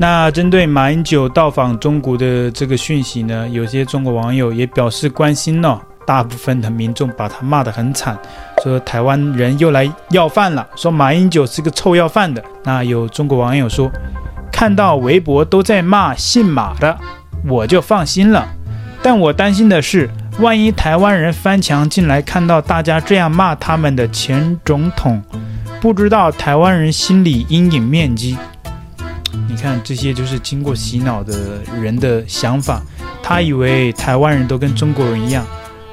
那针对马英九到访中国的这个讯息呢，有些中国网友也表示关心哦。大部分的民众把他骂得很惨，说台湾人又来要饭了，说马英九是个臭要饭的。那有中国网友说，看到微博都在骂姓马的，我就放心了。但我担心的是，万一台湾人翻墙进来，看到大家这样骂他们的前总统，不知道台湾人心理阴影面积。你看，这些就是经过洗脑的人的想法，他以为台湾人都跟中国人一样。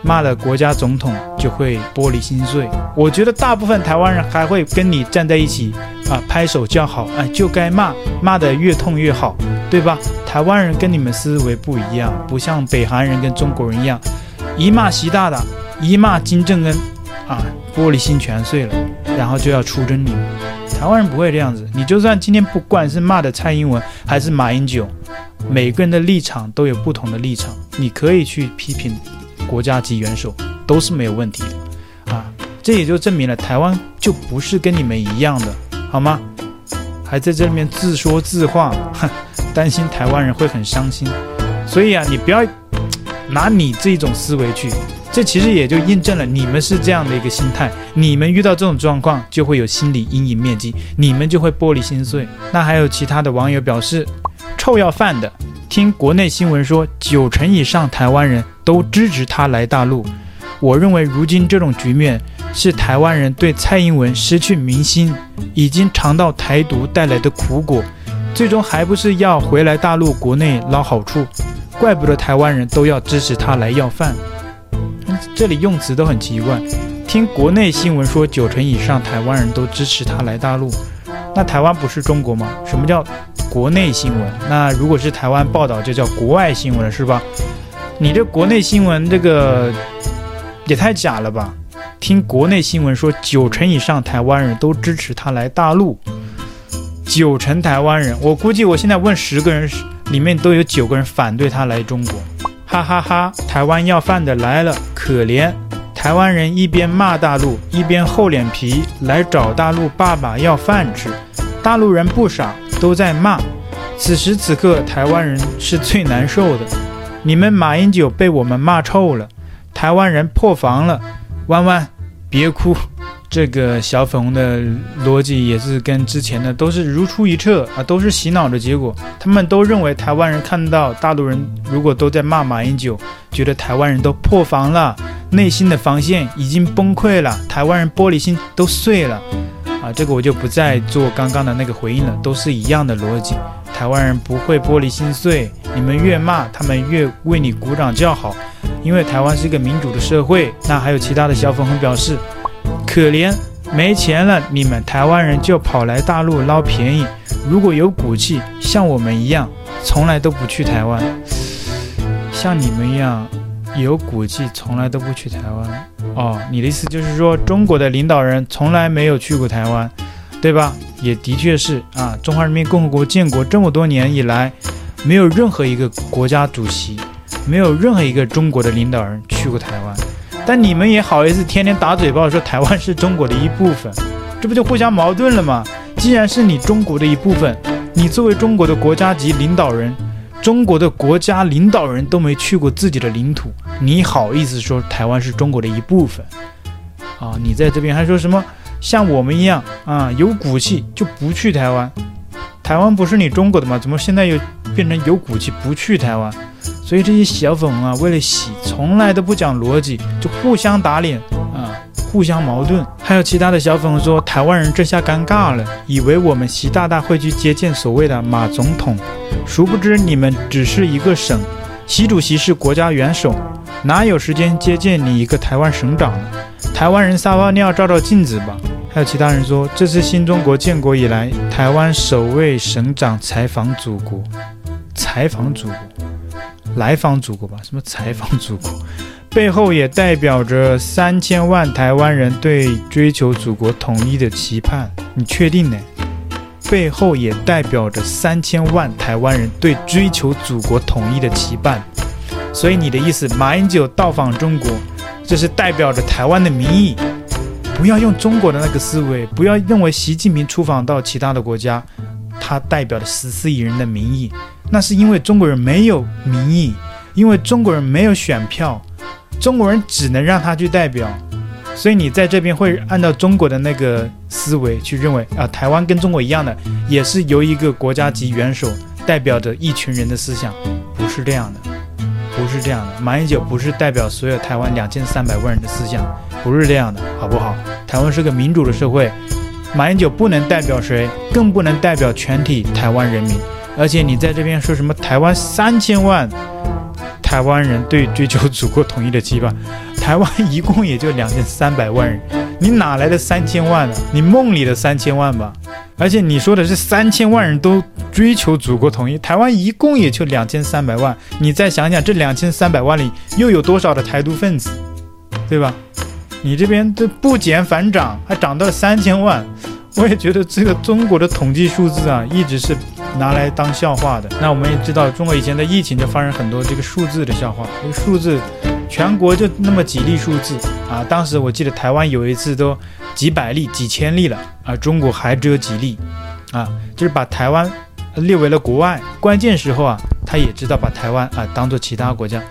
骂了国家总统就会玻璃心碎，我觉得大部分台湾人还会跟你站在一起啊，拍手叫好，哎，就该骂，骂得越痛越好，对吧？台湾人跟你们思维不一样，不像北韩人跟中国人一样，一骂习大大，一骂金正恩，啊，玻璃心全碎了，然后就要出征你。台湾人不会这样子，你就算今天不管是骂的蔡英文还是马英九，每个人的立场都有不同的立场，你可以去批评。国家级元首都是没有问题的，啊，这也就证明了台湾就不是跟你们一样的，好吗？还在这里面自说自话，哼，担心台湾人会很伤心，所以啊，你不要拿你这种思维去，这其实也就印证了你们是这样的一个心态，你们遇到这种状况就会有心理阴影面积，你们就会玻璃心碎。那还有其他的网友表示，臭要饭的。听国内新闻说，九成以上台湾人都支持他来大陆。我认为，如今这种局面是台湾人对蔡英文失去民心，已经尝到台独带来的苦果，最终还不是要回来大陆国内捞好处？怪不得台湾人都要支持他来要饭。这里用词都很奇怪。听国内新闻说，九成以上台湾人都支持他来大陆。那台湾不是中国吗？什么叫国内新闻？那如果是台湾报道，就叫国外新闻，是吧？你这国内新闻这个也太假了吧？听国内新闻说，九成以上台湾人都支持他来大陆。九成台湾人，我估计我现在问十个人，里面都有九个人反对他来中国。哈哈哈！台湾要饭的来了，可怜。台湾人一边骂大陆，一边厚脸皮来找大陆爸爸要饭吃。大陆人不傻，都在骂。此时此刻，台湾人是最难受的。你们马英九被我们骂臭了，台湾人破防了。弯弯，别哭。这个小粉红的逻辑也是跟之前的都是如出一辙啊，都是洗脑的结果。他们都认为台湾人看到大陆人如果都在骂马英九，觉得台湾人都破防了，内心的防线已经崩溃了，台湾人玻璃心都碎了啊。这个我就不再做刚刚的那个回应了，都是一样的逻辑。台湾人不会玻璃心碎，你们越骂他们越为你鼓掌叫好，因为台湾是一个民主的社会。那还有其他的小粉红表示。可怜，没钱了，你们台湾人就跑来大陆捞便宜。如果有骨气，像我们一样，从来都不去台湾。像你们一样有骨气，从来都不去台湾。哦，你的意思就是说，中国的领导人从来没有去过台湾，对吧？也的确是啊，中华人民共和国建国这么多年以来，没有任何一个国家主席，没有任何一个中国的领导人去过台湾。但你们也好意思天天打嘴炮说台湾是中国的一部分，这不就互相矛盾了吗？既然是你中国的一部分，你作为中国的国家级领导人，中国的国家领导人都没去过自己的领土，你好意思说台湾是中国的一部分？啊，你在这边还说什么像我们一样啊，有骨气就不去台湾？台湾不是你中国的吗？怎么现在又变成有骨气不去台湾？所以这些小粉红啊，为了洗，从来都不讲逻辑，就互相打脸啊，互相矛盾。还有其他的小粉红说，台湾人这下尴尬了，以为我们习大大会去接见所谓的马总统，殊不知你们只是一个省，习主席是国家元首，哪有时间接见你一个台湾省长呢？台湾人撒泡尿照照镜子吧。还有其他人说，这是新中国建国以来台湾首位省长采访祖国，采访祖国。来访祖国吧，什么采访祖国，背后也代表着三千万台湾人对追求祖国统一的期盼。你确定呢？背后也代表着三千万台湾人对追求祖国统一的期盼。所以你的意思，马英九到访中国，这是代表着台湾的民意。不要用中国的那个思维，不要认为习近平出访到其他的国家，他代表了十四亿人的民意，那是因为中国人没有民意，因为中国人没有选票，中国人只能让他去代表。所以你在这边会按照中国的那个思维去认为啊，台湾跟中国一样的，也是由一个国家级元首代表着一群人的思想，不是这样的，不是这样的。马英九不是代表所有台湾两千三百万人的思想，不是这样的，好不好？台湾是个民主的社会，马英九不能代表谁，更不能代表全体台湾人民。而且你在这边说什么台湾三千万台湾人对追求祖国统一的期盼。台湾一共也就两千三百万人，你哪来的三千万呢？你梦里的三千万吧。而且你说的是三千万人都追求祖国统一，台湾一共也就两千三百万。你再想想，这两千三百万里又有多少的台独分子，对吧？你这边这不减反涨，还涨到了三千万。我也觉得这个中国的统计数字啊，一直是拿来当笑话的。那我们也知道，中国以前的疫情就发生很多这个数字的笑话，这个数字。全国就那么几例数字啊！当时我记得台湾有一次都几百例、几千例了啊，中国还只有几例啊，就是把台湾列为了国外。关键时候啊，他也知道把台湾啊当做其他国家。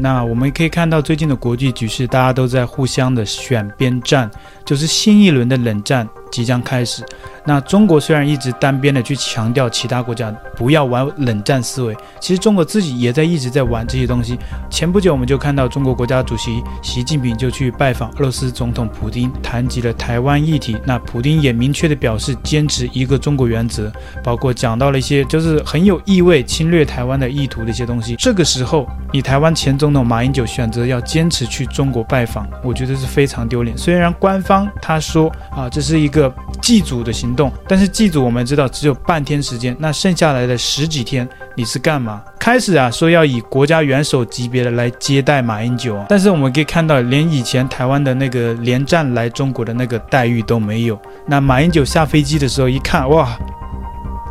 那我们可以看到最近的国际局势，大家都在互相的选边站，就是新一轮的冷战即将开始。那中国虽然一直单边的去强调其他国家不要玩冷战思维，其实中国自己也在一直在玩这些东西。前不久我们就看到中国国家主席习近平就去拜访俄罗斯总统普丁，谈及了台湾议题。那普丁也明确的表示坚持一个中国原则，包括讲到了一些就是很有意味侵略台湾的意图的一些东西。这个时候，你台湾前总统马英九选择要坚持去中国拜访，我觉得是非常丢脸。虽然官方他说啊，这是一个个祭祖的行动。但是祭祖我们知道只有半天时间，那剩下来的十几天你是干嘛？开始啊说要以国家元首级别的来接待马英九，但是我们可以看到，连以前台湾的那个连战来中国的那个待遇都没有。那马英九下飞机的时候一看，哇，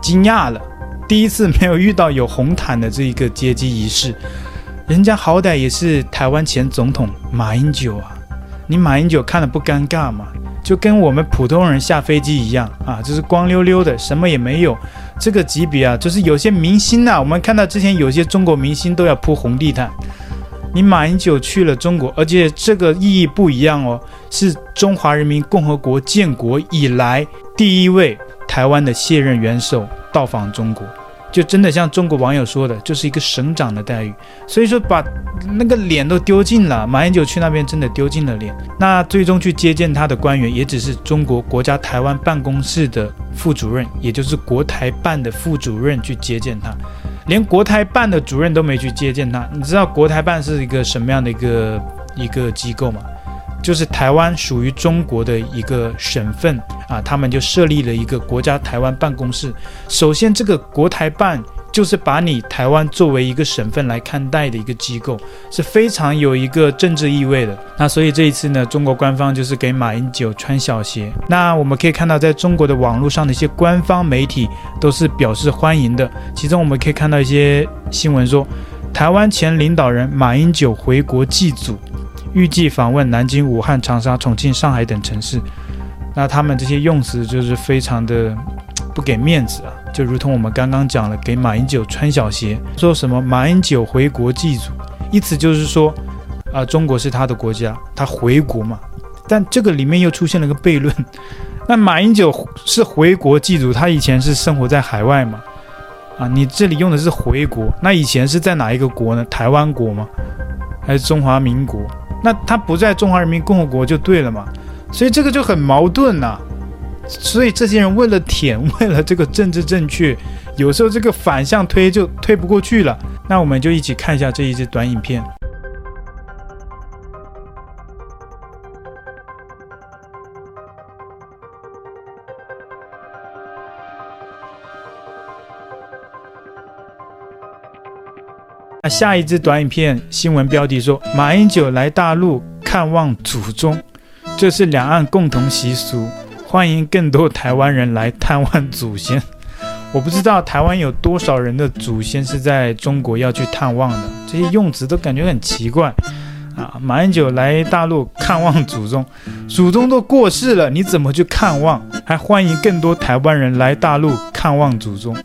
惊讶了，第一次没有遇到有红毯的这一个接机仪式，人家好歹也是台湾前总统马英九啊，你马英九看了不尴尬吗？就跟我们普通人下飞机一样啊，就是光溜溜的，什么也没有。这个级别啊，就是有些明星呐、我们看到之前有些中国明星都要铺红地毯。你马英九去了中国，而且这个意义不一样哦，是中华人民共和国建国以来第一位台湾的卸任元首到访中国。就真的像中国网友说的，就是一个省长的待遇，所以说把那个脸都丢尽了。马英九去那边真的丢尽了脸。那最终去接见他的官员，也只是中国国家台湾办公室的副主任，也就是国台办的副主任去接见他，连国台办的主任都没去接见他。你知道国台办是一个什么样的一个一个机构吗？就是台湾属于中国的一个省份啊，他们就设立了一个国家台湾办公室。首先，这个国台办就是把你台湾作为一个省份来看待的一个机构，是非常有一个政治意味的。那所以这一次呢，中国官方就是给马英九穿小鞋。那我们可以看到，在中国的网络上的一些官方媒体都是表示欢迎的。其中我们可以看到一些新闻说，台湾前领导人马英九回国祭祖。预计访问南京、武汉、长沙、重庆、上海等城市，那他们这些用词就是非常的不给面子啊，就如同我们刚刚讲了，给马英九穿小鞋，说什么马英九回国祭祖，意思就是说啊，中国是他的国家，他回国嘛。但这个里面又出现了个悖论，那马英九是回国祭祖，他以前是生活在海外嘛？啊，你这里用的是回国，那以前是在哪一个国呢？台湾国吗？还是中华民国？那他不在中华人民共和国就对了嘛，所以这个就很矛盾呐、所以这些人为了舔，为了这个政治正确，有时候这个反向推就推不过去了。那我们就一起看一下这一支短影片。下一支短影片新闻标题说：马英九来大陆看望祖宗，这是两岸共同习俗，欢迎更多台湾人来探望祖先。我不知道台湾有多少人的祖先是在中国要去探望的，这些用词都感觉很奇怪啊，马英九来大陆看望祖宗，祖宗都过世了，你怎么去看望？还欢迎更多台湾人来大陆看望祖宗。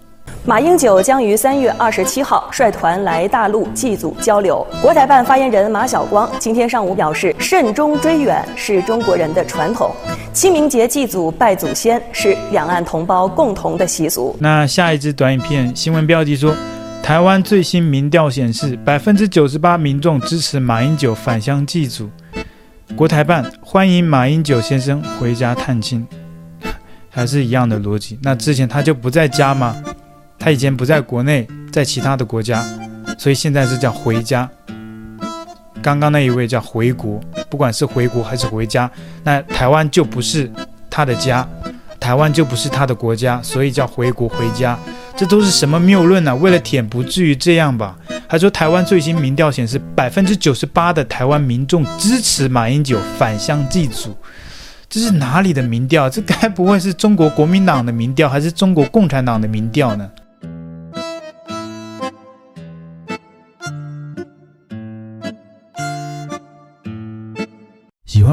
马英九将于三月二十七号率团来大陆祭祖交流。国台办发言人马晓光今天上午表示，慎终追远是中国人的传统，清明节祭祖拜祖先是两岸同胞共同的习俗。那下一支短影片新闻标题说，台湾最新民调显示，百分之九十八民众支持马英九返乡祭祖。国台办欢迎马英九先生回家探亲，还是一样的逻辑。那之前他就不在家吗？他以前不在国内，在其他的国家，所以现在是叫回家。刚刚那一位叫回国，不管是回国还是回家，那台湾就不是他的家，台湾就不是他的国家，所以叫回国回家。这都是什么谬论呢？为了舔，不至于这样吧？还说台湾最新民调显示，百分之九十八的台湾民众支持马英九返乡祭祖。这是哪里的民调？这该不会是中国国民党的民调，还是中国共产党的民调呢？